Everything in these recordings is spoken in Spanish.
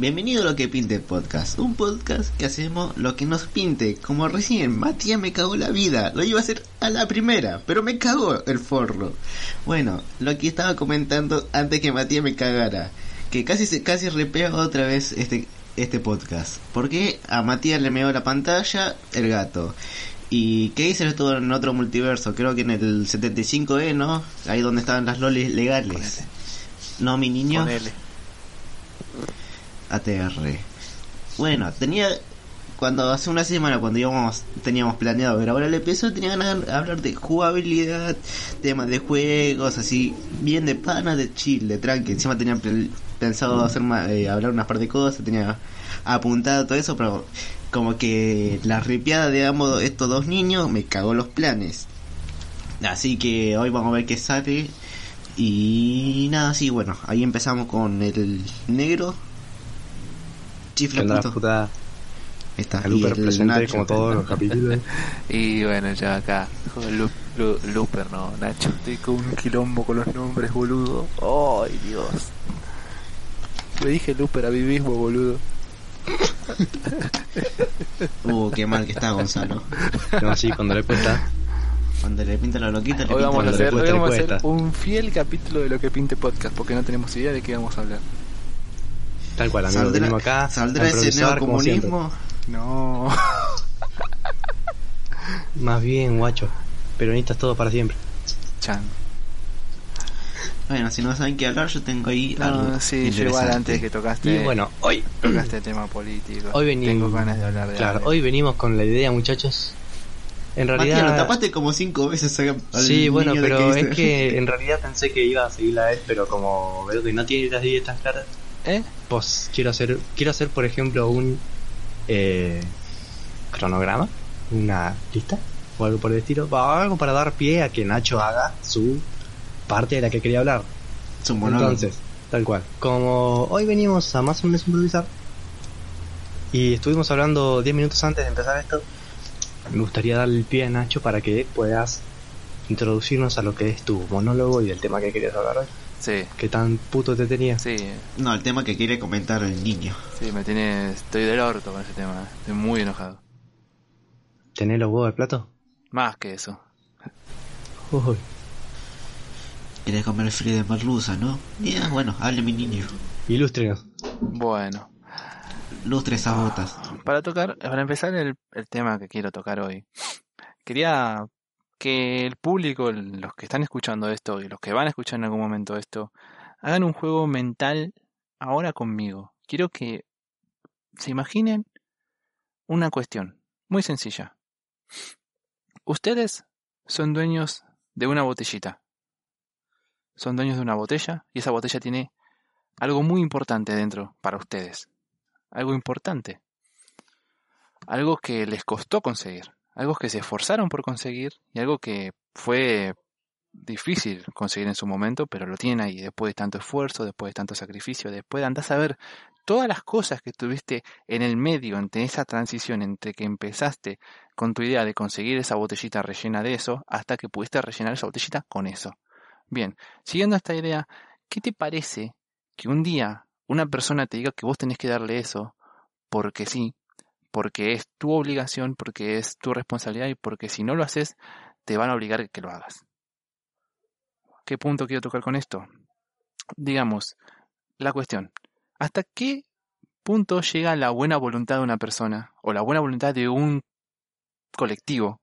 Bienvenido a Lo que Pinte Podcast, un podcast que hacemos lo que nos pinte, como recién Matías me cagó la vida, lo iba a hacer a la primera, pero me cagó el forro. Bueno, lo que estaba comentando antes que Matías me cagara, que casi se casi repega otra vez este este podcast, porque a Matías le meó la pantalla el gato. ¿Y qué hice esto en otro multiverso? Creo que en el 75E, ¿no? Ahí donde estaban las lolis legales. No, mi niño. ATR. Bueno, tenía cuando hace una semana cuando íbamos teníamos planeado ver ahora el episodio tenía ganas de hablar de jugabilidad, temas de juegos, así bien de pana, de chill, de tranqui. Encima tenía pensado hacer eh, hablar unas par de cosas, tenía apuntado todo eso, pero como que la ripiada de ambos estos dos niños me cagó los planes. Así que hoy vamos a ver qué sale. Y nada, sí, bueno, ahí empezamos con el negro, Chifla puto. puta. Está Looper presente como todos los capítulos. y bueno, ya acá, Looper, no, Nacho, estoy con un quilombo con los nombres, boludo. Ay, Dios. Le dije Looper a mí mismo, boludo. uh, qué mal que está Gonzalo. No, sí, cuando le cuesta. Cuando le pinta la loquita, le hoy vamos a hacer, hoy vamos a hacer un fiel capítulo de lo que pinte podcast, porque no tenemos idea de qué vamos a hablar. Tal cual, amigo. ¿Saldrá, acá. ¿Saldrá ese neocomunismo? No. Más bien, guacho. Peronistas todo para siempre. Chan. Bueno, si no saben qué hablar, yo tengo ahí algo. Sí, yo igual antes que tocaste. Y bueno, hoy. Tocaste tema político. Hoy venimos. Tengo ganas de hablar de Claro, hoy venimos con la idea, muchachos. En realidad. lo tapaste como cinco veces. sí, bueno, pero es que en realidad pensé que iba a seguir a él, pero como veo que no tiene las ideas tan claras. ¿Eh? Pues quiero hacer, quiero hacer por ejemplo un eh, cronograma, una lista o algo por el estilo, algo para dar pie a que Nacho haga su parte de la que quería hablar. Su Entonces, tal cual. Como hoy venimos a más o menos improvisar y estuvimos hablando 10 minutos antes de empezar esto, me gustaría darle el pie a Nacho para que puedas introducirnos a lo que es tu monólogo y del tema que querías hablar hoy. Sí. ¿Qué tan puto te tenía? Sí. No, el tema que quiere comentar el niño. Sí, me tiene... Estoy del orto con ese tema. Estoy muy enojado. ¿Tenés los huevos de plato? Más que eso. Uy. Quieres comer el frío de merluza, ¿no? Ya, bueno, hable mi niño. Ilústrenos. Bueno. Lustre esas botas. Para tocar, para empezar el, el tema que quiero tocar hoy. Quería que el público, los que están escuchando esto y los que van a escuchar en algún momento esto, hagan un juego mental ahora conmigo. Quiero que se imaginen una cuestión muy sencilla. Ustedes son dueños de una botellita. Son dueños de una botella y esa botella tiene algo muy importante dentro para ustedes. Algo importante. Algo que les costó conseguir algo que se esforzaron por conseguir y algo que fue difícil conseguir en su momento, pero lo tienen ahí, después de tanto esfuerzo, después de tanto sacrificio, después de andar a ver todas las cosas que tuviste en el medio, entre esa transición, entre que empezaste con tu idea de conseguir esa botellita rellena de eso, hasta que pudiste rellenar esa botellita con eso. Bien, siguiendo esta idea, ¿qué te parece que un día una persona te diga que vos tenés que darle eso porque sí, porque es tu obligación, porque es tu responsabilidad y porque si no lo haces, te van a obligar a que lo hagas. ¿Qué punto quiero tocar con esto? Digamos, la cuestión, ¿hasta qué punto llega la buena voluntad de una persona o la buena voluntad de un colectivo?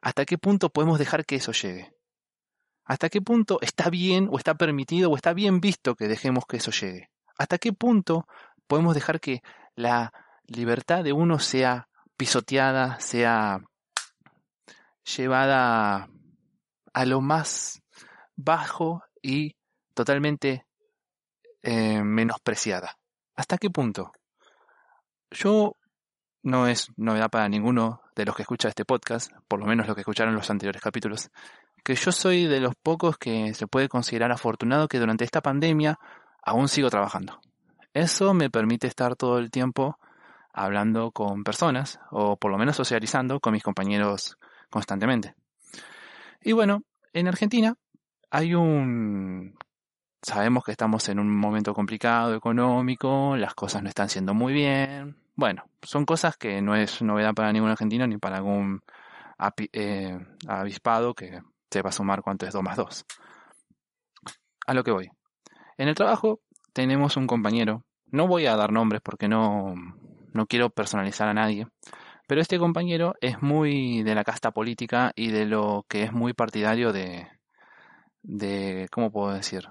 ¿Hasta qué punto podemos dejar que eso llegue? ¿Hasta qué punto está bien o está permitido o está bien visto que dejemos que eso llegue? ¿Hasta qué punto podemos dejar que la libertad de uno sea pisoteada, sea llevada a lo más bajo y totalmente eh, menospreciada. ¿Hasta qué punto? Yo no es novedad para ninguno de los que escucha este podcast, por lo menos los que escucharon los anteriores capítulos, que yo soy de los pocos que se puede considerar afortunado que durante esta pandemia aún sigo trabajando. Eso me permite estar todo el tiempo hablando con personas, o por lo menos socializando con mis compañeros constantemente. Y bueno, en Argentina hay un... Sabemos que estamos en un momento complicado económico, las cosas no están siendo muy bien. Bueno, son cosas que no es novedad para ningún argentino ni para algún eh, avispado que sepa sumar cuánto es 2 más 2. A lo que voy. En el trabajo tenemos un compañero, no voy a dar nombres porque no, no quiero personalizar a nadie, pero este compañero es muy de la casta política y de lo que es muy partidario de, de ¿cómo puedo decir?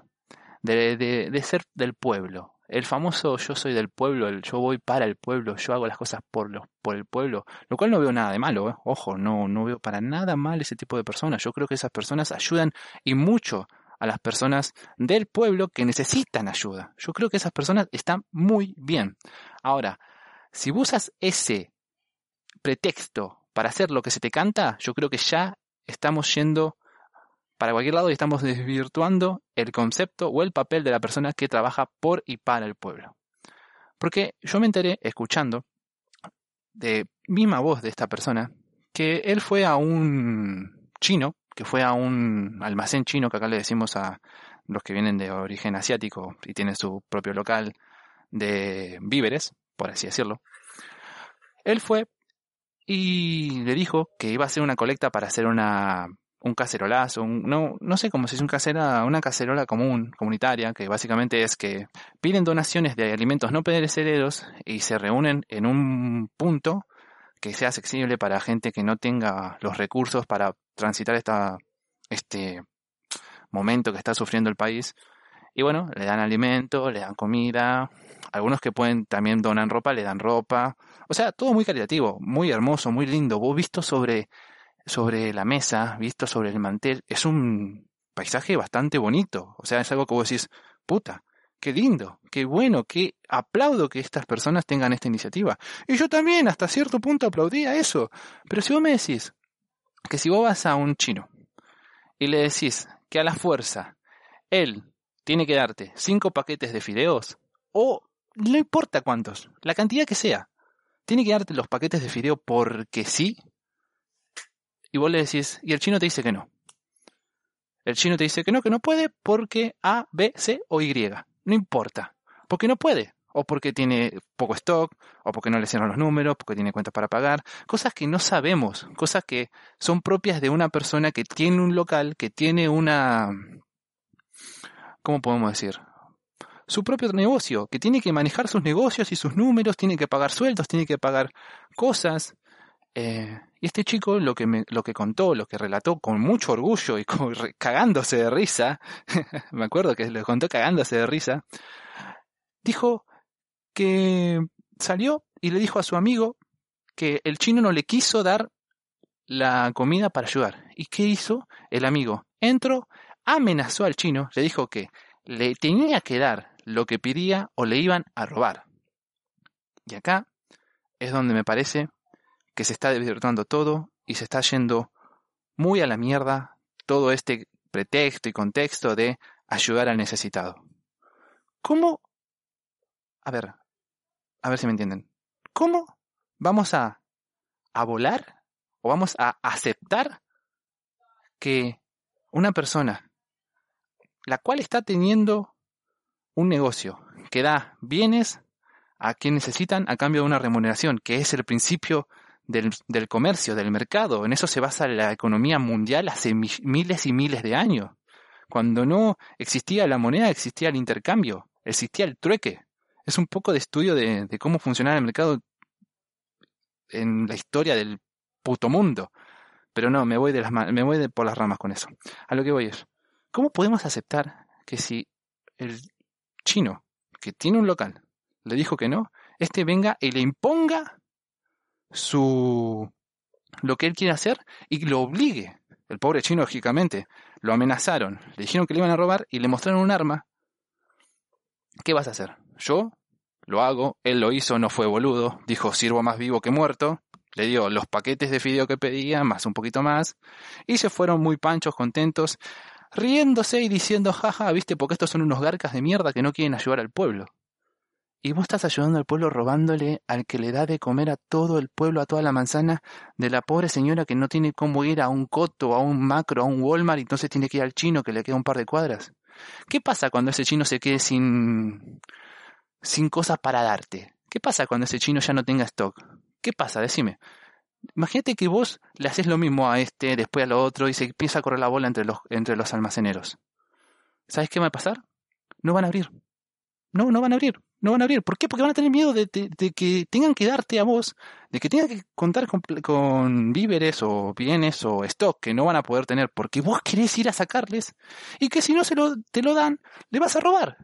De, de, ser del pueblo. El famoso yo soy del pueblo, yo voy para el pueblo, yo hago las cosas por, los, por el pueblo, lo cual no veo nada de malo, ¿eh? ojo, no, no veo para nada mal ese tipo de personas. Yo creo que esas personas ayudan y mucho a las personas del pueblo que necesitan ayuda. Yo creo que esas personas están muy bien. Ahora, si usas ese pretexto para hacer lo que se te canta, yo creo que ya estamos yendo para cualquier lado y estamos desvirtuando el concepto o el papel de la persona que trabaja por y para el pueblo. Porque yo me enteré escuchando de misma voz de esta persona que él fue a un chino, que fue a un almacén chino que acá le decimos a los que vienen de origen asiático y tienen su propio local de víveres, por así decirlo. Él fue y le dijo que iba a hacer una colecta para hacer una un cacerolazo, no, no sé cómo se dice un casera, una cacerola común, comunitaria, que básicamente es que piden donaciones de alimentos no perecederos y se reúnen en un punto que sea accesible para gente que no tenga los recursos para transitar este momento que está sufriendo el país. Y bueno, le dan alimento, le dan comida, algunos que pueden también donan ropa, le dan ropa. O sea, todo muy caritativo, muy hermoso, muy lindo. Vos visto sobre sobre la mesa, visto sobre el mantel, es un paisaje bastante bonito. O sea, es algo que vos decís, puta, qué lindo, qué bueno, qué aplaudo que estas personas tengan esta iniciativa. Y yo también, hasta cierto punto, aplaudía eso. Pero si vos me decís que si vos vas a un chino y le decís que a la fuerza él tiene que darte cinco paquetes de fideos, o no importa cuántos, la cantidad que sea, tiene que darte los paquetes de fideo porque sí, y vos le decís, y el chino te dice que no. El chino te dice que no, que no puede porque A, B, C o Y. No importa. Porque no puede. O porque tiene poco stock, o porque no le cierran los números, porque tiene cuentas para pagar. Cosas que no sabemos. Cosas que son propias de una persona que tiene un local, que tiene una... ¿Cómo podemos decir? Su propio negocio, que tiene que manejar sus negocios y sus números, tiene que pagar sueldos, tiene que pagar cosas. Eh, y este chico lo que, me, lo que contó, lo que relató con mucho orgullo y cagándose de risa, me acuerdo que lo contó cagándose de risa, dijo que salió y le dijo a su amigo que el chino no le quiso dar la comida para ayudar. ¿Y qué hizo? El amigo entró, amenazó al chino, le dijo que le tenía que dar lo que pedía o le iban a robar. Y acá es donde me parece que se está desvirtuando todo y se está yendo muy a la mierda todo este pretexto y contexto de ayudar al necesitado. ¿Cómo? A ver, a ver si me entienden. ¿Cómo vamos a, a volar o vamos a aceptar que una persona la cual está teniendo un negocio que da bienes a quien necesitan a cambio de una remuneración, que es el principio del, comercio, del mercado. En eso se basa la economía mundial hace miles y miles de años. Cuando no existía la moneda, existía el intercambio, existía el trueque. Es un poco de estudio de, cómo funcionaba el mercado en la historia del puto mundo. Pero no, me voy, de las, me voy por las ramas con eso. A lo que voy es, ¿cómo podemos aceptar que si el chino, que tiene un local, le dijo que no, este venga y le imponga su lo que él quiere hacer y lo obligue. El pobre chino, lógicamente, lo amenazaron, le dijeron que le iban a robar y le mostraron un arma, ¿qué vas a hacer? Yo lo hago, él lo hizo, no fue boludo, dijo sirvo más vivo que muerto, le dio los paquetes de fideo que pedía, más un poquito más, y se fueron muy panchos, contentos, riéndose y diciendo, jaja, viste, porque estos son unos garcas de mierda que no quieren ayudar al pueblo. Y vos estás ayudando al pueblo robándole al que le da de comer a todo el pueblo, a toda la manzana, de la pobre señora que no tiene cómo ir a un coto, a un macro, a un Walmart, y entonces tiene que ir al chino que le queda un par de cuadras. ¿Qué pasa cuando ese chino se quede sin, sin cosas para darte? ¿Qué pasa cuando ese chino ya no tenga stock? ¿Qué pasa? Decime. Imagínate que vos le haces lo mismo a este, después a lo otro, y se empieza a correr la bola entre los, entre los almaceneros. ¿Sabes qué va a pasar? No van a abrir. No, no van a abrir. No van a abrir. ¿Por qué? Porque van a tener miedo de, que tengan que darte a vos, de que tengan que contar con, víveres o bienes o stock que no van a poder tener porque vos querés ir a sacarles y que si no se lo, te lo dan, le vas a robar.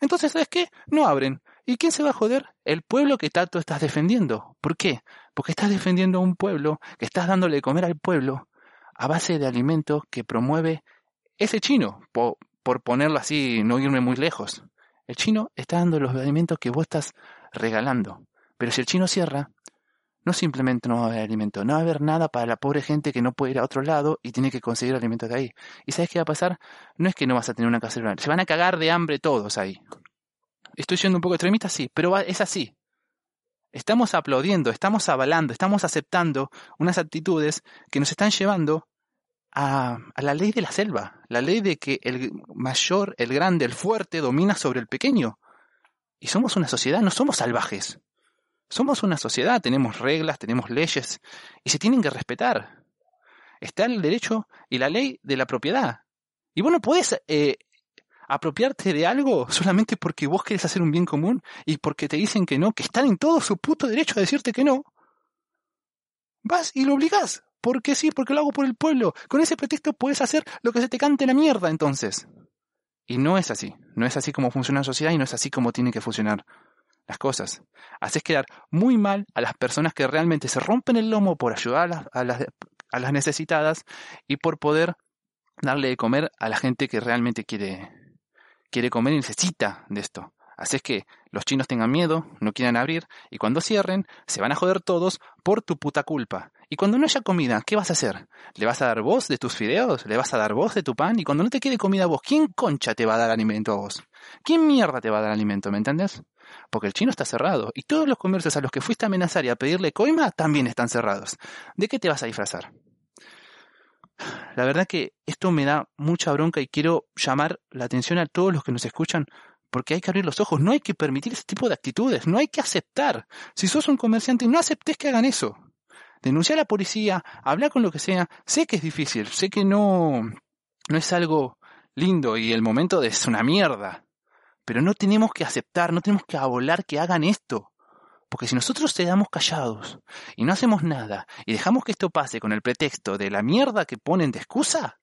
Entonces, ¿sabes qué? No abren. ¿Y quién se va a joder? El pueblo que tanto estás defendiendo. ¿Por qué? Porque estás defendiendo a un pueblo, que estás dándole de comer al pueblo a base de alimentos que promueve ese chino, por ponerlo así, no irme muy lejos. El chino está dando los alimentos que vos estás regalando. Pero si el chino cierra, no simplemente no va a haber alimento, no va a haber nada para la pobre gente que no puede ir a otro lado y tiene que conseguir alimentos de ahí. ¿Y sabes qué va a pasar? No es que no vas a tener una casa se van a cagar de hambre todos ahí. Estoy siendo un poco extremista, sí, pero es así. Estamos aplaudiendo, estamos avalando, estamos aceptando unas actitudes que nos están llevando a, la ley de la selva, la ley de que el mayor, el grande, el fuerte domina sobre el pequeño. Y somos una sociedad, no somos salvajes. Somos una sociedad, tenemos reglas, tenemos leyes y se tienen que respetar. Está el derecho y la ley de la propiedad. Y vos no eh, apropiarte de algo solamente porque vos querés hacer un bien común y porque te dicen que no, que están en todo su puto derecho a decirte que no. Vas y lo obligás. Porque sí, porque lo hago por el pueblo. Con ese pretexto puedes hacer lo que se te cante la mierda entonces. Y no es así. No es así como funciona la sociedad y no es así como tienen que funcionar las cosas. Haces quedar muy mal a las personas que realmente se rompen el lomo por ayudar a las, a las, necesitadas y por poder darle de comer a la gente que realmente quiere, quiere comer y necesita de esto. Haces que los chinos tengan miedo, no quieran abrir, y cuando cierren, se van a joder todos por tu puta culpa. Y cuando no haya comida, ¿qué vas a hacer? ¿Le vas a dar voz de tus fideos? ¿Le vas a dar voz de tu pan? Y cuando no te quede comida a vos, ¿quién concha te va a dar alimento a vos? ¿Quién mierda te va a dar alimento? ¿Me entiendes? Porque el chino está cerrado y todos los comercios a los que fuiste a amenazar y a pedirle coima también están cerrados. ¿De qué te vas a disfrazar? La verdad que esto me da mucha bronca y quiero llamar la atención a todos los que nos escuchan porque hay que abrir los ojos, no hay que permitir ese tipo de actitudes, no hay que aceptar. Si sos un comerciante, no aceptes que hagan eso denunciar a la policía, hablar con lo que sea. Sé que es difícil, sé que no, no es algo lindo y el momento es una mierda. Pero no tenemos que aceptar, no tenemos que abolar que hagan esto. Porque si nosotros quedamos callados y no hacemos nada y dejamos que esto pase con el pretexto de la mierda que ponen de excusa,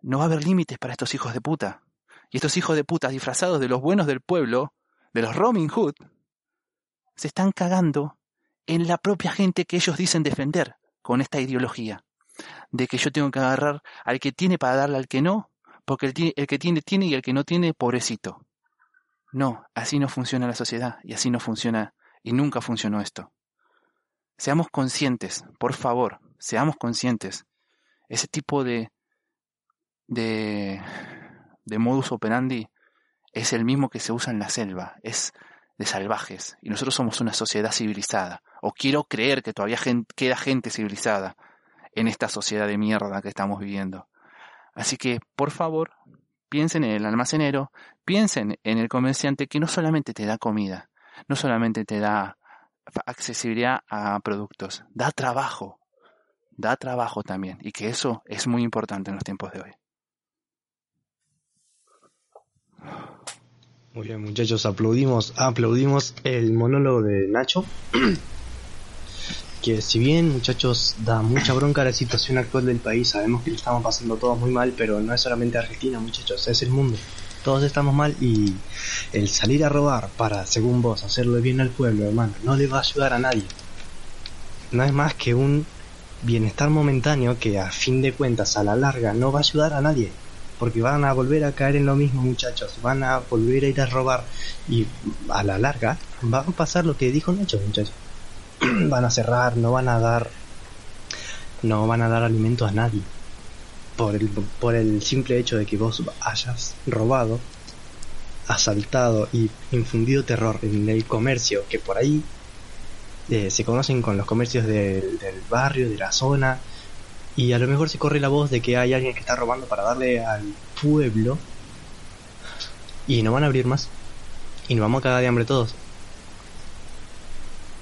no va a haber límites para estos hijos de puta. Y estos hijos de puta disfrazados de los buenos del pueblo, de los Robin Hood, se están cagando en la propia gente que ellos dicen defender con esta ideología. De que yo tengo que agarrar al que tiene para darle al que no, porque el, el que tiene tiene y el que no tiene, pobrecito. No, así no funciona la sociedad y así no funciona y nunca funcionó esto. Seamos conscientes, por favor, seamos conscientes. Ese tipo de, de, de modus operandi es el mismo que se usa en la selva, es de salvajes y nosotros somos una sociedad civilizada o quiero creer que todavía queda gente civilizada en esta sociedad de mierda que estamos viviendo. Así que, por favor, piensen en el almacenero, piensen en el comerciante que no solamente te da comida, no solamente te da accesibilidad a productos, da trabajo, da trabajo también, y que eso es muy importante en los tiempos de hoy. Muy bien, muchachos, aplaudimos, aplaudimos el monólogo de Nacho. que si bien muchachos da mucha bronca la situación actual del país, sabemos que lo estamos pasando todos muy mal, pero no es solamente Argentina muchachos, es el mundo. Todos estamos mal y el salir a robar para, según vos, hacerle bien al pueblo, hermano, no le va a ayudar a nadie. No es más que un bienestar momentáneo que a fin de cuentas a la larga no va a ayudar a nadie. porque van a volver a caer en lo mismo muchachos, van a volver a ir a robar y a la larga va a pasar lo que dijo Nacho muchachos, van a cerrar, no van a dar, no van a dar alimento a nadie, por el, por el simple hecho de que vos hayas robado, asaltado y infundido terror en el comercio, que por ahí eh, se conocen con los comercios del, del barrio, de la zona, y a lo mejor se corre la voz de que hay alguien que está robando para darle al pueblo, y no van a abrir más, y nos vamos a cagar de hambre todos.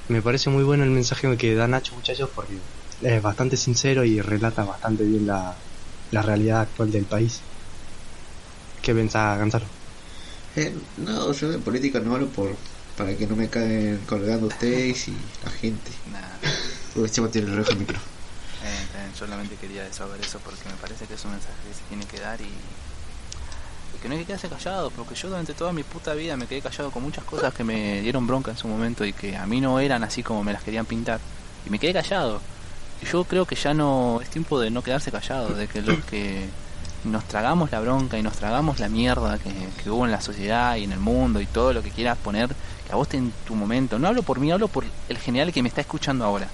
Me parece muy bueno el mensaje que da Nacho, muchachos, porque es bastante sincero y relata bastante bien la, la realidad actual del país. ¿Qué pensás, Gonzalo? Eh, no, yo de política no hablo por para que no me caigan colgando ustedes y la gente. Nada. Uy, se tiene el rojo el micro. Eh, eh, solamente quería desahogar eso porque me parece que es un mensaje que se tiene que dar y, y que no hay que quedarse callado, porque yo durante toda mi puta vida me quedé callado con muchas cosas que me dieron bronca en su momento y que a mí no eran así como me las querían pintar. Y me quedé callado. Yo creo que ya no es tiempo de no quedarse callado, de que los que nos tragamos la bronca y nos tragamos la mierda que, que hubo en la sociedad y en el mundo y todo lo que quieras poner, que a vos te en tu momento, no hablo por mí, hablo por el general que me está escuchando ahora.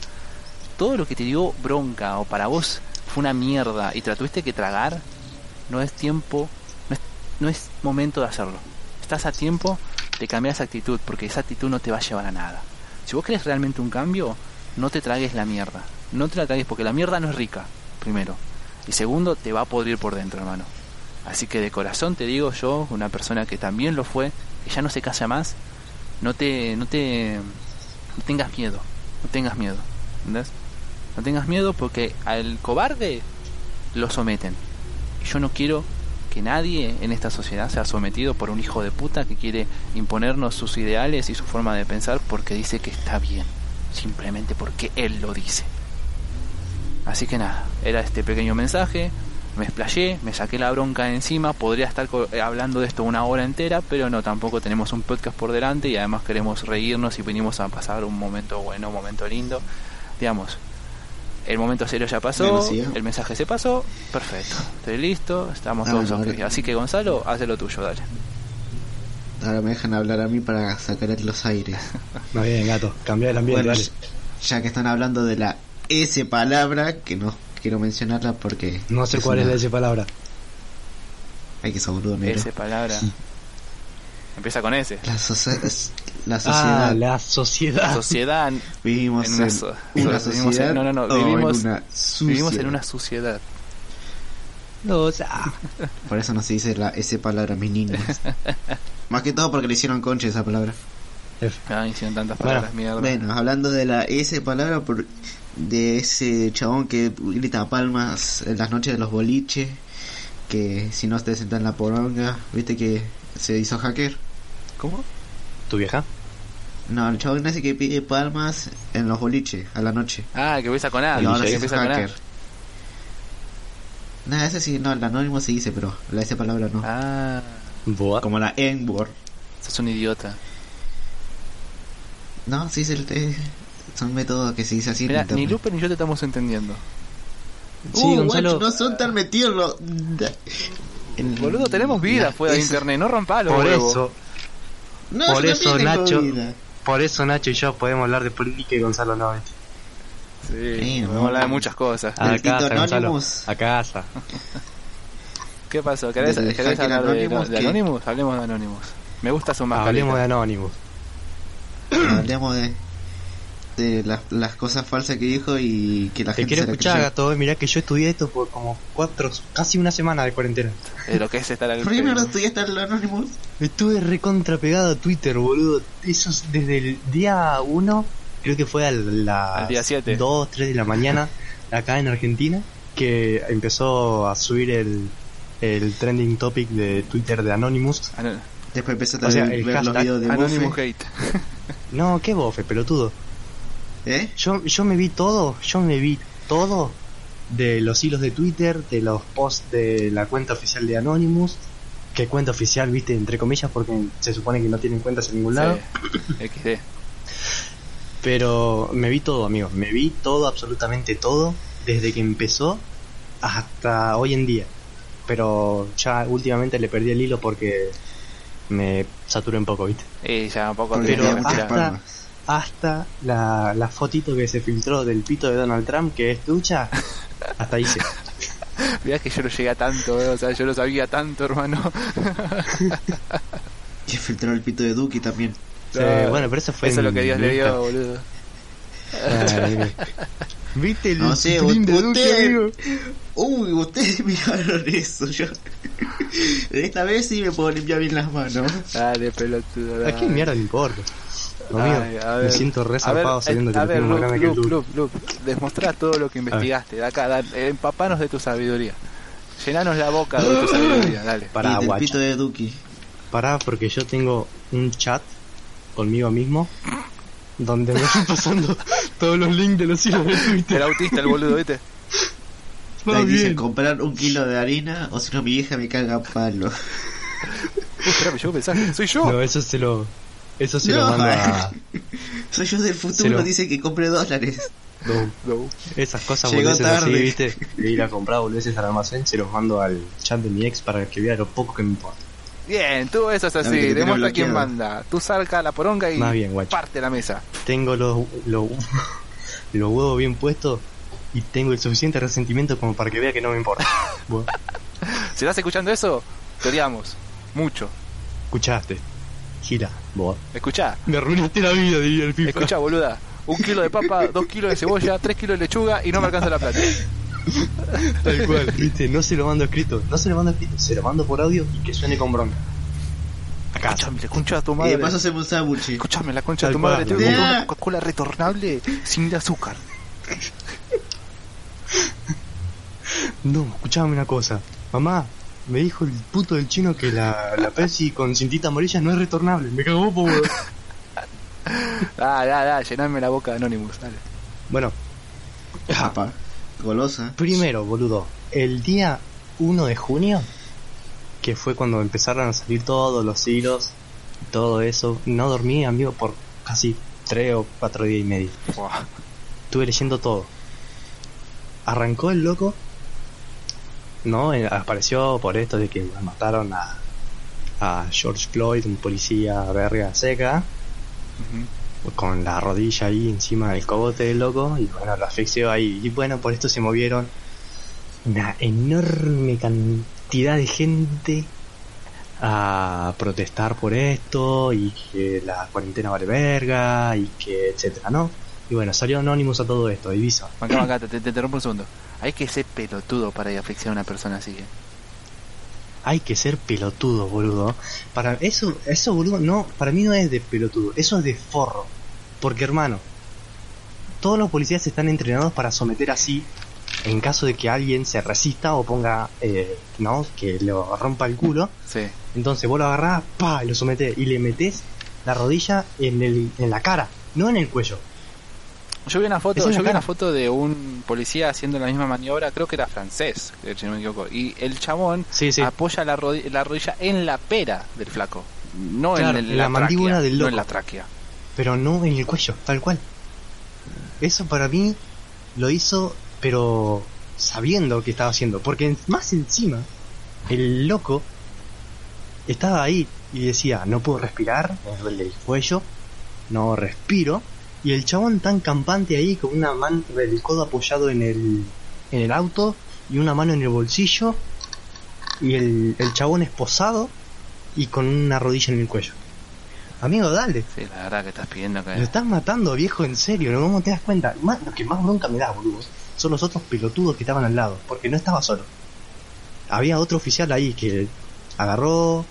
Todo lo que te dio bronca o para vos fue una mierda y te la tuviste que tragar, no es tiempo, no es, no es momento de hacerlo. Estás a tiempo de cambiar esa actitud porque esa actitud no te va a llevar a nada. Si vos querés realmente un cambio, no te tragues la mierda. No te la tragues porque la mierda no es rica, primero. Y segundo, te va a podrir por dentro, hermano. Así que de corazón te digo yo, una persona que también lo fue, que ya no se casa más, no te, no te, no tengas miedo, no tengas miedo, ¿entendés? No tengas miedo porque al cobarde lo someten. Y yo no quiero que nadie en esta sociedad sea sometido por un hijo de puta que quiere imponernos sus ideales y su forma de pensar porque dice que está bien, simplemente porque él lo dice. Así que nada, era este pequeño mensaje, me explayé, me saqué la bronca de encima, podría estar eh, hablando de esto una hora entera, pero no, tampoco tenemos un podcast por delante y además queremos reírnos y venimos a pasar un momento bueno, un momento lindo. Digamos, el momento serio ya pasó, ¿eh? el mensaje se pasó, perfecto, estoy listo, estamos Ah, todos ok. Así que Gonzalo, haz lo tuyo, dale. Ahora me dejan hablar a mí para sacar los aires. Muy bien, gato, cambia el ambiente, Bueno, dale. ya que están hablando de la S palabra, que no quiero mencionarla porque... No sé cuál es la esa palabra. Hay que negro. Esa palabra. Empieza con S. La, socie- la Ah, sociedad. la sociedad. Sociedad. Vivimos en en una una, so- vivimos en- sociedad. no, no, no, o en vivimos- una Vivimos en una suciedad. O sea, Por eso no se dice la S palabra, mis niños. Más que todo porque le hicieron concha esa palabra. Ah, hicieron tantas Bueno, palabras mierda. Bueno, hablando de la S palabra, por, de ese chabón que grita palmas en las noches de los boliches, que si no te sentas en la poronga, viste que se hizo hacker. ¿Cómo? ¿tu vieja? No, el chabón ese que pide palmas en los boliches a la noche. Ah, que empieza con A. y ahora que se hizo hacker. Nada, ese sí, no, el anónimo se dice, pero la S palabra no. Ah, Boa. Como la N-word. sos un idiota. No, sí, se, eh, son métodos que se dice así. Mira, ni Lupe ni yo te estamos entendiendo. Sí, Uh, Gonzalo. guacho, no son tan metidos los... Boludo, tenemos vida fuera de internet, no rompalo, Por huevo. eso, No, Por yo eso, Nacho. vida. por eso Nacho y yo podemos hablar de política y Gonzalo no. Sí, Sí, podemos hablar de muchas cosas. A casa, Gonzalo. A casa. ¿Qué pasó? ¿Querés, hablar de, Anonymous, de. Anonymous? Hablemos de Anonymous. Me gusta su mascarita. Hablemos de Anonymous. Hablemos de, de las, las cosas falsas que dijo y que la Te gente quiero se la escuchar, creyó. gato. Mirá que yo estudié esto por como cuatro, casi una semana de cuarentena. De lo que es estar al estudiaste el Anonymous. Estuve recontra pegado a Twitter, boludo. Eso es desde el día 1, creo que fue a las Al día siete. 2, 3 de la mañana, acá en Argentina, que empezó a subir el, el trending topic de Twitter de Anonymous. Ano- Después empezaste O sea, a el ver los videos de Anonymous Buffy. Hate. No, qué bofe, pelotudo. ¿Eh? Yo, yo me vi todo, yo me vi todo de los hilos de Twitter, de los posts de la cuenta oficial de Anonymous. Que cuenta oficial, viste, entre comillas, porque se supone que no tienen cuentas en ningún lado. Sí. Pero me vi todo, amigo. Me vi todo, absolutamente todo, desde que empezó hasta hoy en día. pero ya últimamente le perdí el hilo porque me saturé un poco, ¿viste? Y ya un poco Pero hasta-. Hasta la, la fotito que se filtró del pito de Donald Trump, que es ducha, hasta ahí sí. Mirá que yo no llegué a tanto, eh, o sea, yo lo sabía tanto, hermano. Que filtró el pito de Duki también. Sí, No, bueno, pero eso fue Eso es lo que Dios le dio, boludo. Ay, ¿Viste el No sé, de Duque, usted- amigo? Uy, ustedes miraron eso. Yo... Esta vez sí me puedo limpiar bien las manos. Dale, pelotudo. ¿A dale. qué mierda le importa? Amigo, Ay, a me siento re A ver, zarpado eh, sabiendo que a ver, tengo más grande que el Luke. Luke, demostrá todo lo que investigaste. De acá, da- eh, empapanos de tu sabiduría. Llenanos la boca de tu sabiduría, dale. Pará, y del guacha. pito de Duki. Pará, porque yo tengo un chat conmigo mismo donde me van pasando todos los links de los hilos de Twitter. El autista, el boludo, ¿viste? Ahí dice bien. comprar un kilo de harina o si no mi vieja me caga a palo. Uy, espera, me llegó un mensaje. Soy yo. No, eso se lo. Eso se No. lo mando a. Soy yo del Se futuro, lo- dice que compre dólares. no, No. esas cosas Llegó así, viste. De ir a comprar boludeces al almacén, se los mando al chat de mi ex para que vea lo poco que me importa. Bien, tú eso es así. tiene Demuestra quién manda. Tú salca la poronga y Más bien, guacho. parte la mesa. Tengo los, los, los huevos bien puestos y tengo el suficiente resentimiento como para que vea que no me importa. Si estás escuchando eso, te odiamos. Mucho. escuchaste. Gira, vos. Escuchá, Me arruinaste la vida, diría el FIFA. escuchá, boluda. Un kilo de papa, dos kilos de cebolla, tres kilos de lechuga y no me alcanza la plata. Tal cual, viste, no se lo mando escrito, no se lo mando escrito, se lo mando por audio y que suene con bronca. Acá. Escuchame, la concha de tu Y madre. de paso hacemos un sándwich. Escuchame, la concha de tu madre. cual, Tengo una Coca-Cola retornable sin azúcar. No, escuchame una cosa. Mamá, me dijo el puto del chino que la, la Pepsi con cintita amarilla no es retornable. Me cagó, po, weón. Ah, da, da, llename la boca de Anonymous, dale. Bueno, Papá, golosa. primero, boludo, el día 1 de junio, que fue cuando empezaron a salir todos los hilos, todo eso, no dormí, amigo, por casi 3 o 4 días y medio. Estuve leyendo todo. Arrancó el loco. No, Eh, apareció por esto de que mataron a, a George Floyd, un policía verga seca, con la rodilla ahí encima del cogote del loco, y bueno, lo asfixió ahí. Y bueno, por esto se movieron una enorme cantidad de gente a protestar por esto, y que la cuarentena vale verga, y que etcétera, ¿no? Y bueno, salió Anonymous a todo esto, Ibiza. Acá, acá, te, te, un segundo. Hay que ser pelotudo para ir a asfixiar a una persona así. ¿eh? Hay que ser pelotudo, boludo. Para eso, eso, boludo, no, para mí no es de pelotudo, eso es de forro. Porque, hermano, todos los policías están entrenados para someter así, en caso de que alguien se resista o ponga, eh, no, que lo rompa el culo. Sí. Entonces vos lo agarrás, pa, y lo sometés y le metés la rodilla en, el, en la cara, no en el cuello. Yo vi una foto, yo vi cara. una foto de un policía haciendo la misma maniobra, creo que era francés, eh, si no me equivoco. Y el chabón Sí, sí. apoya la, rodi- la rodilla en la pera del flaco. No Claro, en, el- la mandíbula tráquea, del No loco. en la tráquea. pero no en el cuello, tal cual. Eso para mí lo hizo, pero sabiendo que estaba haciendo, porque más encima, el loco estaba ahí y decía, no puedo respirar, me duele el cuello, no respiro, y el chabón tan campante ahí con una mano del codo apoyado en el, en el auto y una mano en el bolsillo, y el, el chabón esposado y con una rodilla en el cuello. Amigo, dale. Sí, la verdad que estás pidiendo que... Lo estás matando, viejo, en serio, ¿no? ¿Cómo te das cuenta? Más- lo que más bronca me da, boludo, son los otros pelotudos que estaban al lado, porque no estaba solo. Había otro oficial ahí que agarró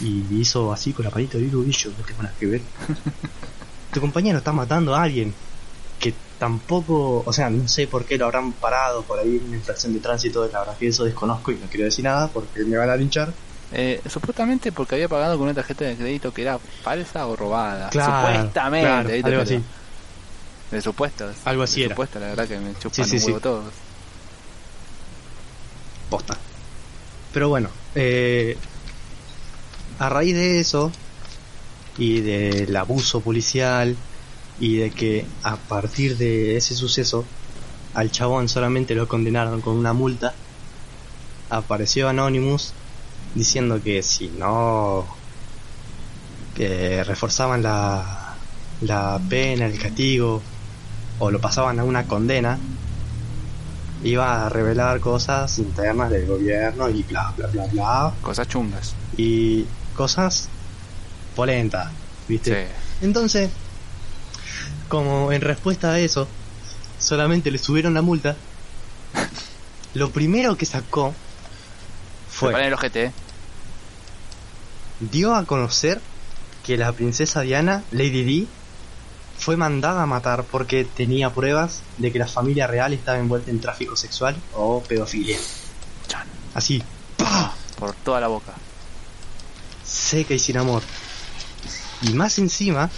y hizo así con la palita de y yo no tengo nada que ver. tu compañero está matando a alguien que tampoco, o sea, no sé por qué lo habrán parado por ahí en una infracción de tránsito, la verdad que eso desconozco y no quiero decir nada porque me van a linchar. Eh, supuestamente porque había pagado con una tarjeta de crédito que era falsa o robada. Claro, supuestamente, claro, algo Pero- así. De supuesto. Algo así de era. supuesto, la verdad que me chupan Sí, sí, un sí. huevo todos. posta. Pero bueno, eh, a raíz de eso y del abuso policial y de que a partir de ese suceso al chabón solamente lo condenaron con una multa, apareció Anonymous diciendo que si no que reforzaban la, la pena, el castigo o lo pasaban a una condena, iba a revelar cosas internas del gobierno y bla bla bla bla Cosas chungas. y cosas polentas, ¿viste? Sí. Entonces, como en respuesta a eso, solamente le subieron la multa, lo primero que sacó Fue. el ojete, ¿eh? dio a conocer que la princesa Diana, Lady Di, fue mandada a matar porque tenía pruebas de que la familia real estaba envuelta en tráfico sexual o pedofilia. Así, ¡pah! Por toda la boca. seca y sin amor. Y más encima,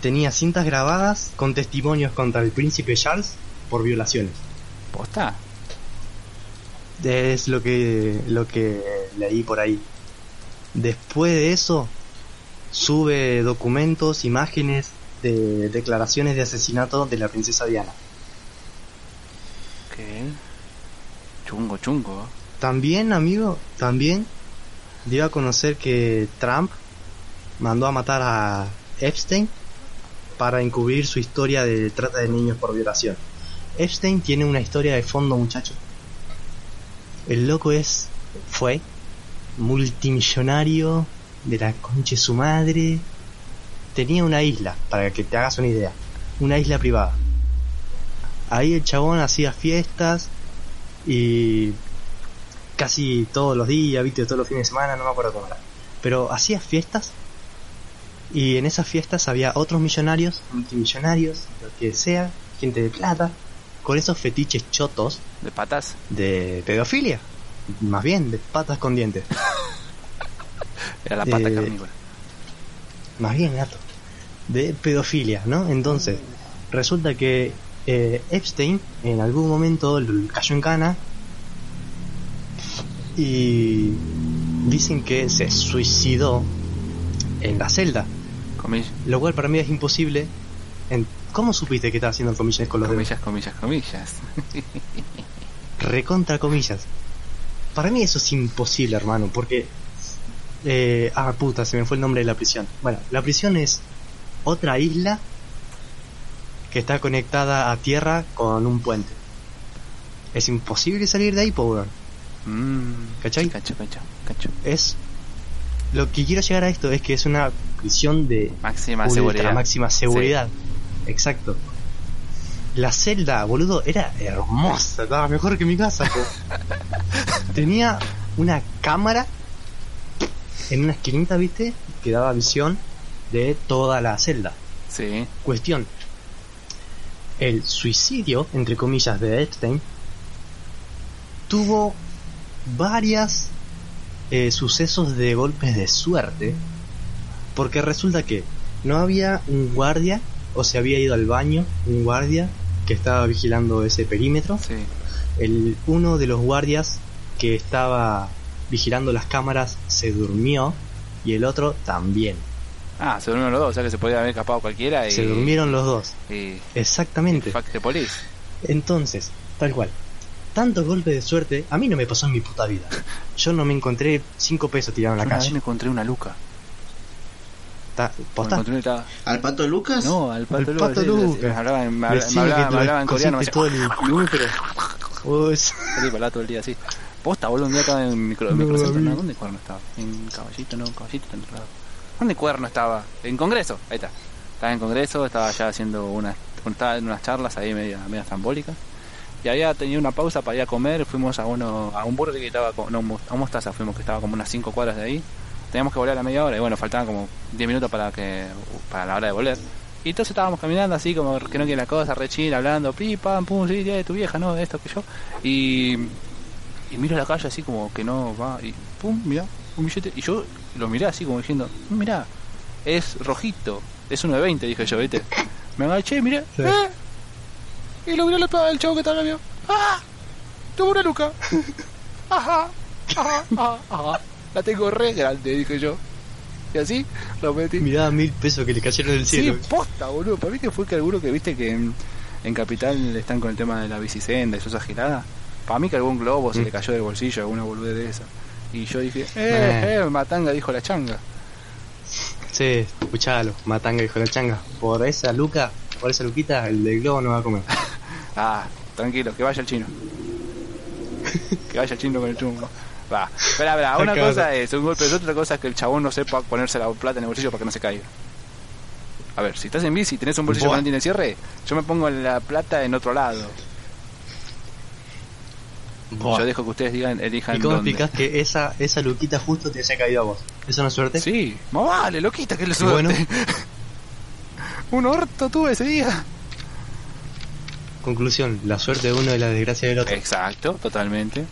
tenía cintas grabadas con testimonios contra el príncipe Charles por violaciones. ¿Posta? Es lo que, lo que leí por ahí. Después de eso, sube documentos, imágenes de declaraciones de asesinato de la princesa Diana. ¿Qué? Chungo, chungo. También, amigo, también dio a conocer que Trump mandó a matar a Epstein para encubrir su historia de trata de niños por violación. Epstein tiene una historia de fondo, muchacho. El loco es, fue, multimillonario de la concha de su madre. Tenía una isla, para que te hagas una idea. Una isla privada. Ahí el chabón hacía fiestas y casi todos los días, viste, todos los fines de semana, no me acuerdo cómo era. Pero hacía fiestas y en esas fiestas había otros millonarios, multimillonarios, lo que sea, gente de plata, con esos fetiches chotos ¿De patas? de pedofilia. Más bien, de patas con dientes. Era la pata Eh, carnívora. Más bien, gato. De pedofilia, ¿no? Entonces, resulta que eh, Epstein en algún momento cayó en cana y dicen que se suicidó en la celda, Comillas, lo cual para mí es imposible. En, ¿Cómo supiste que estaba haciendo comillas con los dedos? comillas, comillas, comillas. recontra comillas. Para mí eso es imposible, hermano, porque... Eh, ah, puta, se me fue el nombre de la prisión. Bueno, la prisión es otra isla que está conectada a tierra con un puente. Es imposible salir de ahí, power. Mmm. ¿Cachai? Cacho, cacho, cacho. Es... Lo que quiero llegar a esto es que es una prisión de Máxima ultra seguridad. máxima seguridad. Exacto. La celda, boludo, era hermosa, estaba mejor que mi casa. Tenía una cámara en una esquinita, ¿viste? Que daba visión de toda la celda. Sí. Cuestión. El suicidio, entre comillas, de Epstein tuvo varias eh, sucesos de golpes de suerte. Porque resulta que no había un guardia, o se había ido al baño, un guardia que estaba vigilando ese perímetro. Sí. El, uno de los guardias que estaba vigilando las cámaras se durmió y el otro también. Ah, se durmieron los dos, o sea que se podía haber escapado cualquiera y... Se durmieron los dos. Y... Exactamente. The police. Entonces, tal cual. Tantos golpes de suerte, a mí no me pasó en mi puta vida. Yo no me encontré cinco pesos tirados en la Una vez calle. me encontré una luca. Ta- ¿Al pato Lucas? No, al pato, El Lucas, pato sí, Lucas. Me hablaba, en- me hablaba, Decime me hablaba- que me te hablaba en coreano. Me todo el hablaba todo día así. Posta, boludo, un día estaba en micro, No, microcentro. ¿no? ¿Dónde cuerno estaba? En Caballito, no, Caballito está en otro lado. ¿Dónde cuerno estaba? En Congreso, ahí está. Estaba en Congreso, estaba ya haciendo unas, estaba en unas charlas ahí media, media zambólicas. Y había tenido una pausa para ir a comer, fuimos a uno, a un burger que estaba, como- no, a Mostaza fuimos que estaba como unas 5 cuadras de ahí. Teníamos que volver a la media hora y bueno, faltaban como 10 minutos para que para la hora de volver. Y entonces estábamos caminando así como que no quiere la cosa, re chill, hablando, pi, pam, pum, sí, eh, tu vieja, no, esto que yo. Y, y miro la calle así como que no va, y pum, mira, un billete. Y yo lo miré así como diciendo, mira, es rojito, es uno de 20, dije yo, ¿viste? Me agaché, miré, Sí. ¡eh! Y lo miró el, chavo que estaba mío. ¡Ah! Tuvo una luca. Ajá, ajá, ajá, ajá. La tengo re grande, dije yo. Y así lo metí. Mirá mil pesos que le cayeron del Sí, cielo. posta, boludo. Para mí que fue que alguno que viste que en, en Capital están con el tema de la bicicenda y esa girada. Para mí que algún globo se Mm. le cayó del bolsillo, alguna boludez de esa. Y yo dije, eh, Eh. eh, matanga, dijo la changa. Sí, escuchalo, matanga hijo de la changa. Por esa luca, por esa luquita, el del globo no va a comer. Ah, tranquilo, que vaya el chino. que vaya el chino con el chungo. Va, espera, espera, una cosa es un golpe de otra cosa es que el chabón no sepa ponerse la plata en el bolsillo para que no se caiga. A ver, si estás en bici y tenés un bolsillo que no tiene cierre, yo me pongo la plata en otro lado. Yo dejo que ustedes digan, elijan ¿Y cómo dónde. explicás que esa, esa luquita justo te haya caído a vos? ¿Es una suerte? Sí, más vale, loquita, que le Y suerte. bueno. un orto tuve ese día. Conclusión, la suerte de uno y la desgracia del otro. Exacto, totalmente.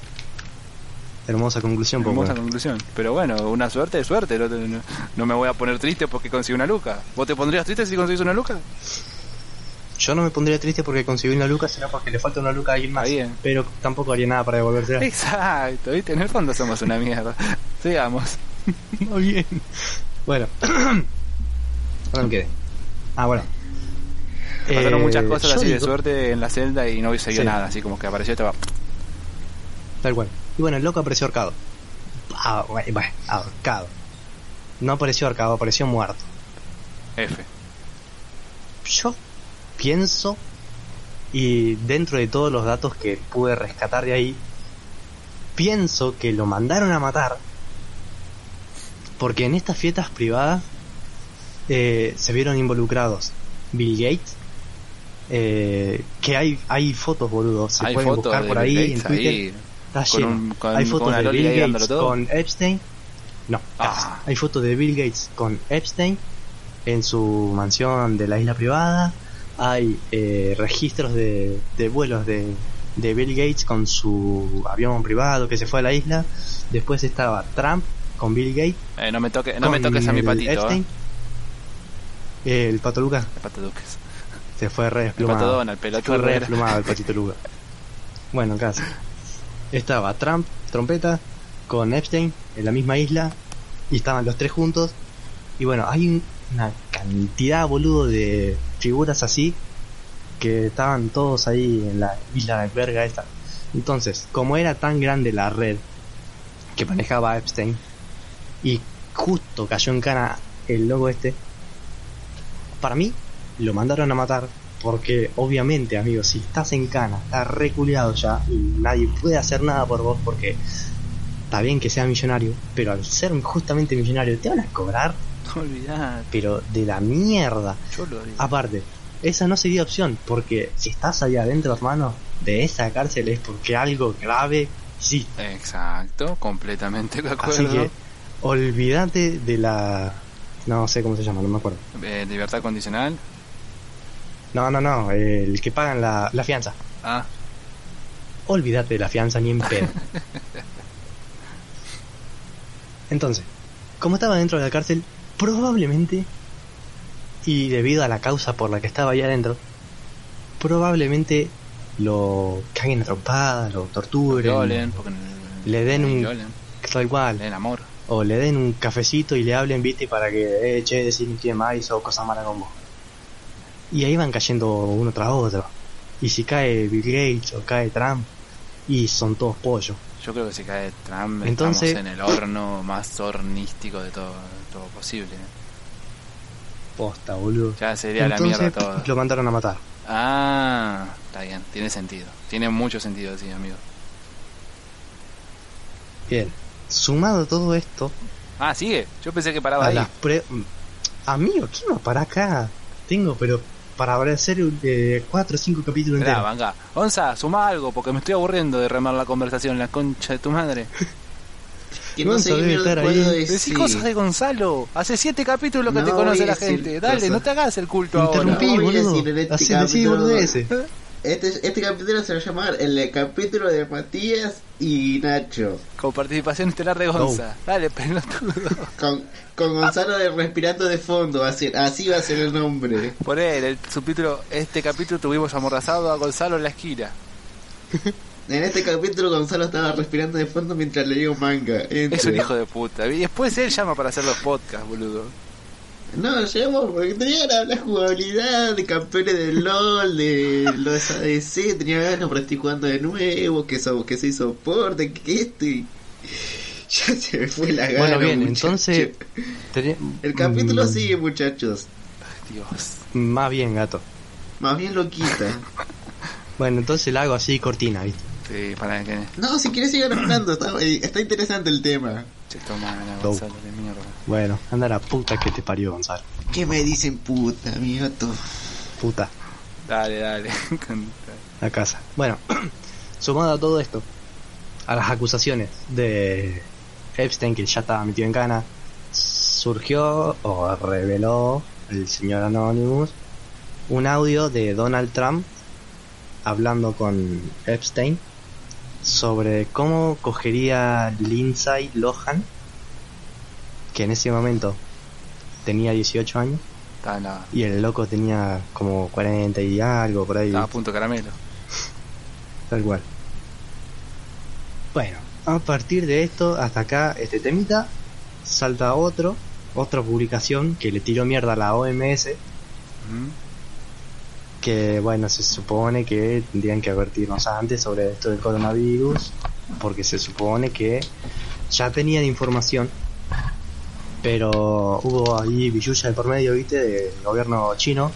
Hermosa conclusión, Hermosa conclusión. Pero bueno, una suerte es suerte. No, no- no me voy a poner triste porque conseguí una luca. ¿Vos te pondrías triste si conseguís una luca? Yo no me pondría triste porque conseguí una luca, sino porque le falta una luca a alguien más. Bien. Pero tampoco haría nada para devolvérsela. Exacto, ¿viste? En el fondo somos una mierda. Sigamos. Muy bien. Bueno. ¿Dónde me quedé? Ah, bueno. Pasaron Eh, muchas cosas así de suerte en la celda y no se vio Sí. nada. Así como que apareció y estaba. Tal cual. Y bueno, el loco apareció ahorcado. Ah, bueno, ahorcado. No apareció ahorcado, apareció muerto. F. Yo pienso, y dentro de todos los datos que pude rescatar de ahí, pienso que lo mandaron a matar porque en estas fiestas privadas eh, se vieron involucrados Bill Gates, eh, que hay, hay fotos, boludo, se Hay pueden buscar por ahí Gates en Twitter. ahí. Está con lleno. un- con- hay fotos de Bill Gates con Epstein. No, Ah. hay fotos de Bill Gates con Epstein en su mansión de la isla privada. Hay eh, registros de, de vuelos de, de Bill Gates con su avión privado que se fue a la isla. Después estaba Trump con Bill Gates. Eh, no me, toque, no me toques a mi el patito. Epstein. ¿eh? El pato Lucas El pato se fue re El desplumado. pato Donald, Fue re desplumado el patito Luca. Bueno, casi. Estaba Trump, trompeta, con Epstein en la misma isla. Y estaban los tres juntos. Y bueno, hay un- una cantidad, boludo, de figuras así. Que estaban todos ahí en la isla de verga esta. Entonces, como era tan grande la red que manejaba Epstein. Y justo cayó en cana el loco este. Para mí, lo mandaron a matar porque obviamente, amigos, si estás en cana, estás reculeado ya y nadie puede hacer nada por vos porque está bien que sea millonario, pero al ser justamente millonario te van a cobrar, No olvidate, pero de la mierda. yo lo haría. Aparte, esa no sería opción porque si estás ahí adentro, hermano, de esa cárcel es porque algo grave sí. Exacto, completamente de Así acuerdo. que olvídate de la... No sé cómo se llama, no me acuerdo. Eh, libertad condicional. No, no, no, el que pagan la, la fianza. Ah, Olvídate de la fianza ni en pedo. Entonces, como estaba dentro de la cárcel, probablemente, y debido a la causa por la que estaba ahí adentro, probablemente lo caguen a trompadas, lo torturen, violen, porque le den un- violen, tal cual, le den amor. o le den un cafecito y le hablen, viste, para que, eh, che, decir que más o cosas malas con vos. Y ahí van cayendo uno tras otro. Y si cae Bill Gates o cae Trump, y son todos pollos. Yo creo que si cae Trump Entonces- estamos en el horno más hornístico de todo, todo posible. Posta, boludo. Ya sería la mierda Entonces todo. lo mandaron a matar. Ah, está bien, tiene sentido. Tiene mucho sentido, sí, amigo. Bien. Sumado todo esto Ah, sigue. Yo pensé que paraba a ahí. las pre... Amigo, ¿quién va para acá? Tengo, pero para hacer eh, cuatro o cinco capítulos Esperá, venga. Onza, suma algo, porque me estoy aburriendo de remar la conversación, la concha de tu madre. Que no sé debe estar ahí. decir. Decí cosas de Gonzalo. Hace siete capítulos que No te conoce la gente. Dale, cosas. no te hagas el culto Interrumpí, ahora. a boludo. este Así decí capítulo- boludeces. Este, este capítulo se va a llamar el capítulo de Matías y Nacho. Con participación estelar de Gonza. Dale, pelotudo. Con, con Gonzalo de respirando de fondo. Va a ser, así va a ser el nombre. Por él, el subtítulo. Este capítulo tuvimos amordazado a Gonzalo en la esquina. En este capítulo Gonzalo estaba respirando de fondo mientras leía un manga. Es un hijo de puta. Y después él llama para hacer los podcasts, boludo. No, llegamos porque tenía ganas de hablar jugabilidad, de campeones del LOL, de los ADC, tenía ganas por estar jugando de nuevo, que, so, que soy soporte, que esto y... Ya se me fue la gana. Bueno, bien, muchacho. entonces. El capítulo mm, sigue, muchachos. Dios. Más bien, gato. Más bien lo quita. Bueno, entonces la hago así cortina, ¿viste? Sí, para que. No, si quieres sigan hablando, está, está interesante el tema. Che, toma, la Go. Gonzalo de mierda. Bueno, anda la puta que te parió, Gonzalo. ¿Qué me dicen puta, mi gato? Puta, Dale, dale. La casa. Bueno, sumado a todo esto, a las acusaciones de Epstein, que ya estaba metido en cana, surgió o reveló el señor Anonymous un audio de Donald Trump hablando con Epstein sobre cómo cogería Lindsay Lohan, que en ese momento tenía 18 años, la- y el loco tenía como 40 y algo por ahí. estaba a punto caramelo. Tal cual. Bueno, a partir de esto, hasta acá, este temita, salta otro, otra publicación que le tiró mierda a la OMS. Que bueno, se supone que tendrían que advertirnos antes sobre esto del coronavirus, porque se supone que ya tenían información, pero hubo ahí billulla de por medio, viste, del gobierno chino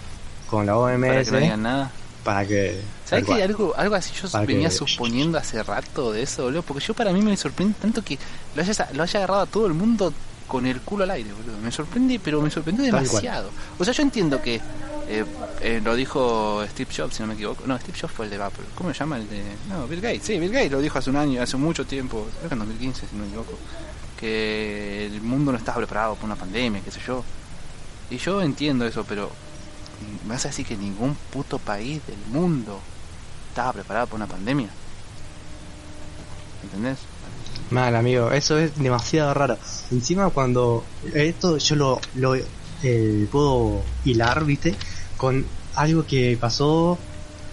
con la OMS Para que no digan nada. para que... ¿Sabes que cual. algo, algo así yo venía que- suponiendo hace rato de eso, boludo? Porque yo para mí me sorprende tanto que lo haya, lo haya agarrado a todo el mundo con el culo al aire, boludo. Me sorprende, pero me cual. demasiado. O sea, yo entiendo que eh, eh, lo dijo Steve Jobs, si no me equivoco. No, Steve Jobs fue el de Apple. ¿Cómo se llama el de...? No, Bill Gates. Sí, Bill Gates lo dijo hace un año, hace mucho tiempo. Creo que en 2015, si no me equivoco. Que el mundo no estaba preparado para una pandemia, qué sé yo. Y yo entiendo eso, pero... ¿Me vas a decir que ningún puto país del mundo estaba preparado para una pandemia? ¿Entendés? Mal, amigo, eso es demasiado raro. Encima cuando esto yo lo, lo eh, puedo hilar, ¿viste? Con algo que pasó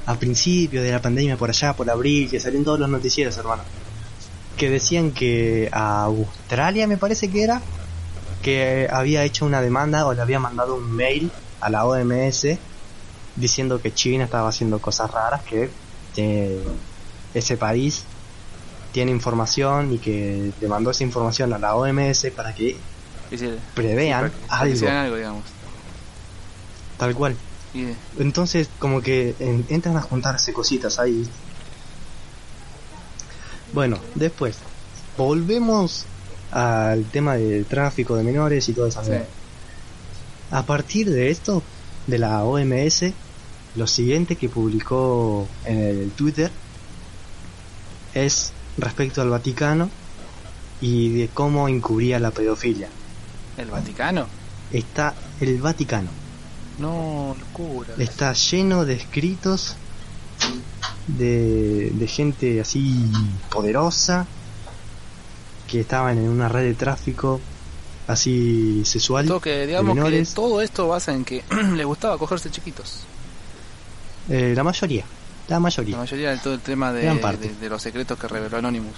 a principio de la pandemia por allá, por abril, que salió en todos los noticieros, hermano. Que decían que a Australia, me parece que era, que había hecho una demanda o le había mandado un mail a la OMS diciendo que China estaba haciendo cosas raras, que eh, ese país tiene información y que le mandó esa información a la OMS para que prevean para- para que algo, algo, digamos. tal cual. Entonces, como que en- entran a juntarse cositas ahí. Bueno, después, volvemos al tema del tráfico de menores y sí. mierda. A partir de esto, de la OMS, lo siguiente que publicó en el Twitter es respecto al Vaticano y de cómo encubría la pedofilia. ¿El Vaticano? Está el Vaticano. No, locura. Está lleno de escritos de, de gente así poderosa que estaban en una red de tráfico así sexual Todo que, de digamos que todo esto basa en que les gustaba cogerse chiquitos. Eh, la mayoría, la La mayoría, mayoría de todo el tema de- de los secretos que reveló Anonymous.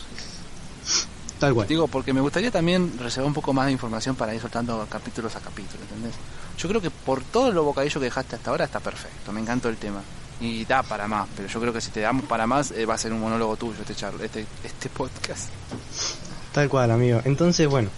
Tal cual. Digo, porque me gustaría también reservar un poco más de información para ir soltando capítulos a capítulo, ¿entendés? Yo creo que por todo lo bocadillo que dejaste hasta ahora está perfecto, me encantó el tema. Y da para más, pero yo creo que si te damos para más eh, va a ser un monólogo tuyo este charla, este, este podcast. Tal cual, amigo. Entonces, bueno,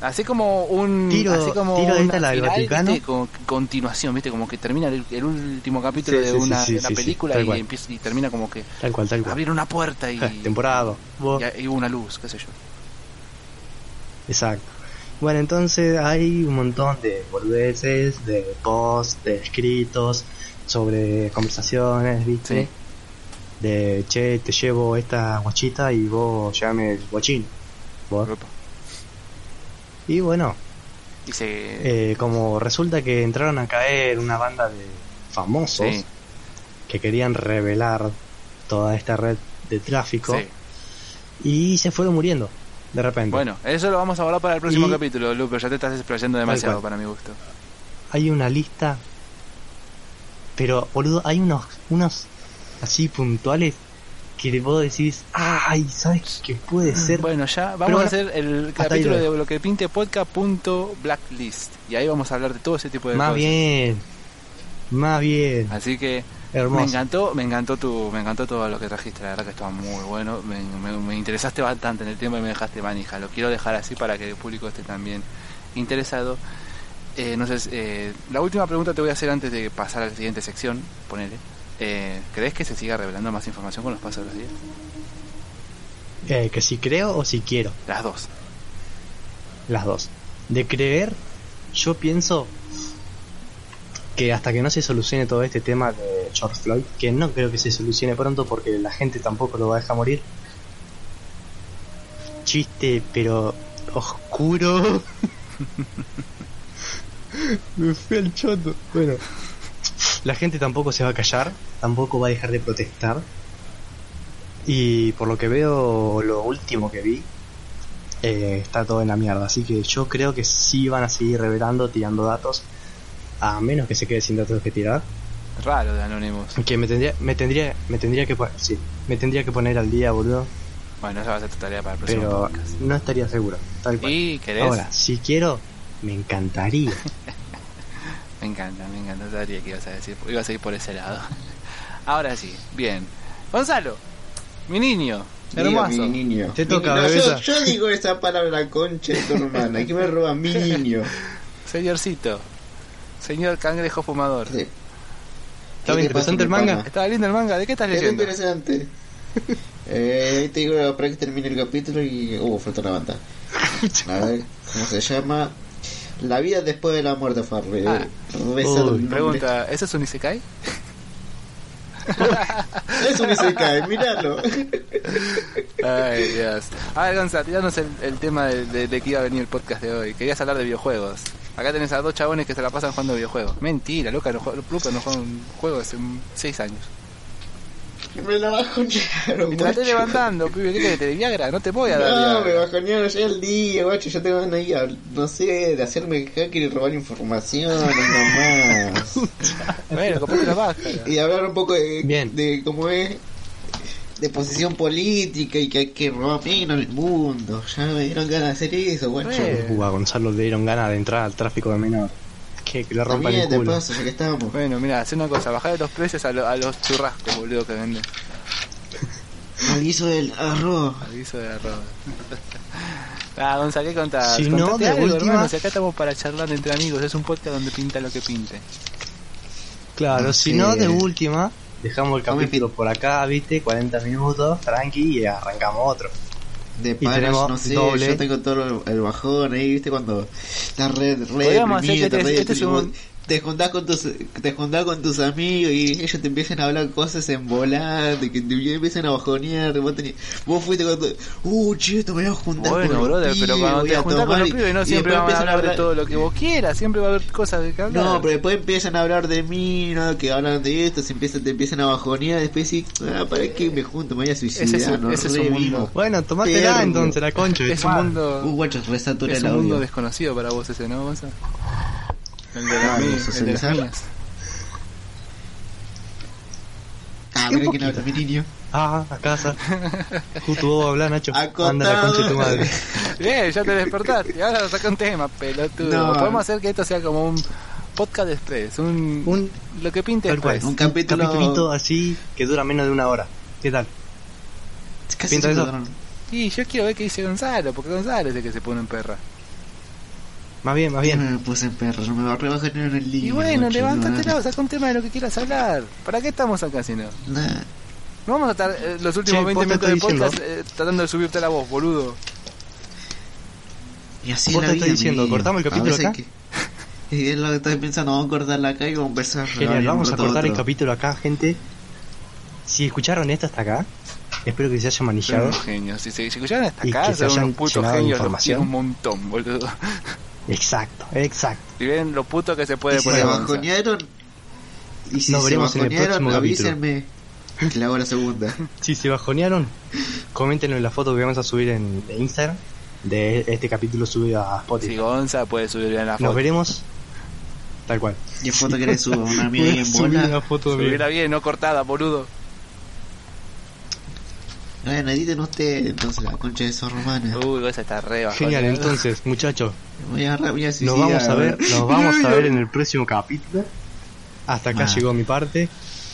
Así como un Tiro- así como tiro de esta, la del continuación, ¿viste? Como que termina el, el último capítulo Sí, de sí, una, sí, película y, cual. empieza, y termina como que tal cual, tal cual. abrir una puerta y, Temporada. Vos- y, y una luz, qué sé yo. Exacto. Bueno, entonces hay un montón de boludeces, de posts, de escritos, sobre conversaciones, ¿viste? Sí. De, che, te llevo esta guachita y vos llame el guachín. Vos. Y bueno, Y se... eh, como resulta que entraron a caer una banda de famosos sí, que querían revelar toda esta red de tráfico sí. y se fueron muriendo de repente. Bueno, eso lo vamos a hablar para el próximo Y- capítulo, Lu, pero ya te estás explayando demasiado para mi gusto. hay una lista, pero boludo, hay unos, unos así puntuales que de vos decís, ay, ¿sabes qué puede ser? Bueno, ya vamos Pero a hacer el capítulo de lo que pinte podcast.blacklist. Y ahí vamos a hablar de todo ese tipo de más cosas. bien, más bien, Así que me encantó, me encantó tu, me encantó todo lo que trajiste, la verdad que estaba muy bueno, me, me- me interesaste bastante en el tema y me dejaste manija, lo quiero dejar así para que el público esté también interesado. Eh, no sé, eh, la última pregunta te voy a hacer antes de pasar a la siguiente sección, ponele. Eh, ¿Crees que se siga revelando más información con los pasos de los días? Eh, que si creo o si quiero, Las dos. las dos. De creer, yo pienso que hasta que no se solucione todo este tema de George Floyd, que no creo que se solucione pronto porque la gente tampoco lo va a dejar morir. Chiste, pero oscuro. Me fui al choto. Bueno, la gente tampoco se va a callar, tampoco va a dejar de protestar. Y por lo que veo, lo último que vi, eh, está todo en la mierda. Así que yo creo que sí van a seguir revelando, tirando datos, a menos que se quede sin datos que tirar. Raro de Anonymous. Que me tendría, me tendría, me tendría que, sí, me tendría que poner al día, boludo. Bueno, esa va a ser tu tarea para el próximo Pero podcast. no estaría seguro. Tal cual. ¿Y querés? Ahora, si quiero, me encantaría. Me encanta, me encanta. Sabía que ibas a decir. Ibas a ir por ese lado. Ahora sí, bien. Gonzalo, mi niño, hermoso. mi niño. Te Mi toca, yo, yo digo esa palabra concha de tu hermana. ¿Qué me roba mi niño? Señorcito, señor cangrejo fumador. Sí. ¿Estaba ¿Qué te pasa, interesante el manga? ¿Estaba lindo el manga? ¿De qué estás Es leyendo? interesante. Eh, te digo para que termine el capítulo y. Uh, falta una banda. A ver, ¿cómo se llama? La vida después de la muerte, Farley. Ah. Uy. Pregunta, ¿eso es un Isekai? Eso ni se cae, míralo. Ay, Dios. A ver, Gonzalo, tiranos el, el tema de, de, de que iba a venir el podcast de hoy. Querías hablar de videojuegos. Acá tenés a dos chabones que se la pasan jugando videojuegos. Mentira, loca, no, juega- Luca no juega un juego hace mm, seis años. Me la bajonearon, Y te la estoy levantando, pibe, ¿qué querés? ¿Te de Viagra? No te voy a dar No, me bajonearon ya el día, guacho. Yo tengo ganas de ir a- no sé, de hacerme hacker y robar información, nomás. Bueno, comprate la máscara. y hablar un poco de, Bien. de cómo es de posición política y que hay que robar menos en el mundo. Ya me dieron ganas de hacer eso, guacho. Uh, a Gonzalo le dieron ganas de entrar al tráfico de menor. Que, que le rompan el También de culo. paso, ya que estamos. Bueno, mira, hace una cosa, bajar los precios a, lo- a los churrascos, boludo, que venden. Al guiso del arroz. Aviso de arroz. ah, Gonzalo, ¿qué contás? Si no, de algo, última- hermano, si acá estamos para charlar entre amigos, es un podcast donde pinta lo que pinte. Claro, No si sé. no, de última, dejamos el capítulo por acá, viste, 40 minutos, tranqui, y arrancamos otro. De tenemos no sé, doble. yo tengo todo el bajón ahí, viste, cuando la red, red este- este te juntás con tus te juntás con tus amigos y ellos te empiezan a hablar cosas en volante, que te empiezan a bajonear, vos, tenés, vos fuiste cuando, uh, chito, me voy a juntar Bueno, con los brother, pero cuando voy te a juntás con los pibes no y siempre vamos a empiezan hablar de todo lo que vos quieras, siempre va a haber cosas de que hablar. No, pero después empiezan a hablar de mí, ¿no? Que hablan de esto, se empiezan, te empiezan a bajonear, después sí, ah, ¿para qué me junto? Me voy a suicidar, Ese es un- no ese es un mundo. Bueno, Perro. entonces, la concha. es tu un mundo, Uh, guacho, resatura es el un mundo desconocido para vos ese, ¿no, Gonzalo? El de Ah, el de las mías. Ah, Un mira poquito. habla, mi niño. Ah, a casa. Justo vos a hablar, Nacho. Acotado. Anda la concha de tu madre. Bien, ya te despertaste. Ahora saca un tema, pelotudo. No. Podemos hacer que esto sea como un podcast express. Un, Un- lo que pinte Tal cual. express. Un capítulo- capitulito así que dura menos de una hora. ¿Qué tal? Casi ¿Pinta eso? Y yo quiero ver qué dice Gonzalo, porque Gonzalo es el que se pone en perra. Más bien, más Bien. me puse en perro, no me va a rebajar en el lío. Y bueno, guacho, levántatelo, no, saca un tema de lo que quieras hablar. ¿Para qué estamos acá si no? nah. No vamos a estar eh, los últimos Che, 20 vos te minutos de podcast eh, tratando de subirte la voz, boludo. Y así Vos es la te vida, estoy diciendo. ¿cortamos el capítulo acá? que- Y es lo que estoy pensando, vamos a cortarla acá y vamos a empezar Genial, vamos a cortar el otro. capítulo acá, gente. Si escucharon esto hasta acá, espero que se hayan Son manillado. unos genios. Si, si, si escucharon hasta acá, se son unos putos genios. Los quiero un montón, boludo. Exacto, exacto. Si ven lo puto que se puede Y si poner se bajonearon, y si Nos se veremos en el bajonearon, próximo avísenme que le hago la segunda. Si se bajonearon, coméntenlo en la foto que vamos a subir en Instagram de este capítulo subido a Spotify. Si Gonza puede subir bien la Nos foto. veremos tal cual. Y foto que le subo, una amiga ahí en Subí bola. una foto Subirla bien, no cortada, boludo. Bueno, editen ustedes entonces la concha de esos romanos. Uy, esa está re bajo. Genial, entonces, muchachos, Voy a agarrar- voy a nos vamos a ver, ver. nos vamos a ver en el próximo capítulo. Hasta acá Ah. llegó mi parte,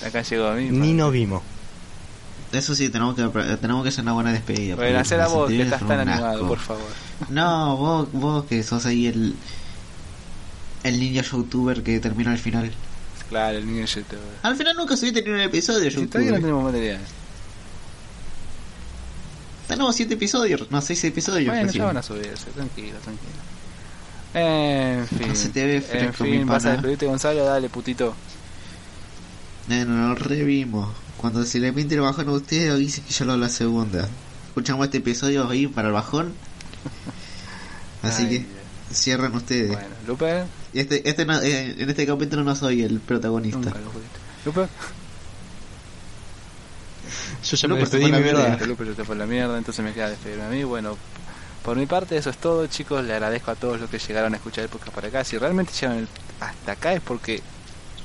Acá llegó a mí. ni nos vimos. Eso sí, tenemos que, tenemos que hacer una buena despedida. Bueno, hacer a vos, que estás tan animado, por favor. No, vos, vos que sos ahí el. El niño youtuber que termina al final. Claro, el niño youtuber. Al final nunca subiste ni un episodio, Si todavía no tenemos material. Tenemos siete episodios, no, seis episodios. Bueno, recién. ya van a subirse, tranquilo, tranquilo. En fin. No se te ve en fresco, mi fin, vas a despedirte, Gonzalo, dale, putito. No, no, lo revimos. Cuando se le pinte el bajón a ustedes, dice que yo lo hago la segunda. Escuchamos este episodio ahí para el bajón. Así Ay, que cierran ustedes. Bueno, Lupe, Este, este no- eh, en este capítulo no soy el protagonista. nunca lo. Lupe, Yo ya me Lupe se despedí mi la mierda. mierda. Lupe ya te fue la mierda, entonces me queda despedirme a mí. Bueno, por mi parte eso es todo, chicos. Le agradezco a todos los que llegaron a escuchar el podcast para acá. Si realmente llegaron el- hasta acá es porque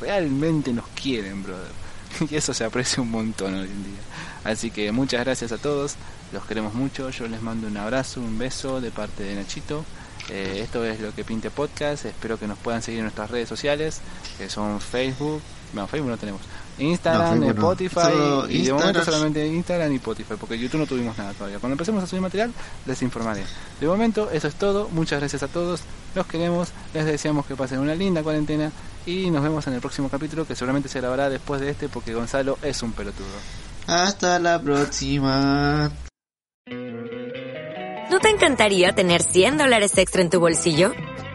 realmente nos quieren, brother. Y eso se aprecia un montón hoy en día. Así que muchas gracias a todos. Los queremos mucho. Yo les mando un abrazo, un beso de parte de Nachito. Eh, esto es lo que pinte podcast. Espero que nos puedan seguir en nuestras redes sociales, que son Facebook. No, Facebook no tenemos. Instagram, No. Spotify. Solo y de momento solamente Instagram y Spotify, porque YouTube no tuvimos nada todavía. Cuando empecemos a subir material, les informaré. De momento, eso es todo. Muchas gracias a todos. Los queremos. Les deseamos que pasen una linda cuarentena. Y nos vemos en el próximo capítulo, que seguramente se grabará después de este, porque Gonzalo es un pelotudo. Hasta la próxima. ¿No te encantaría tener 100 dólares extra en tu bolsillo?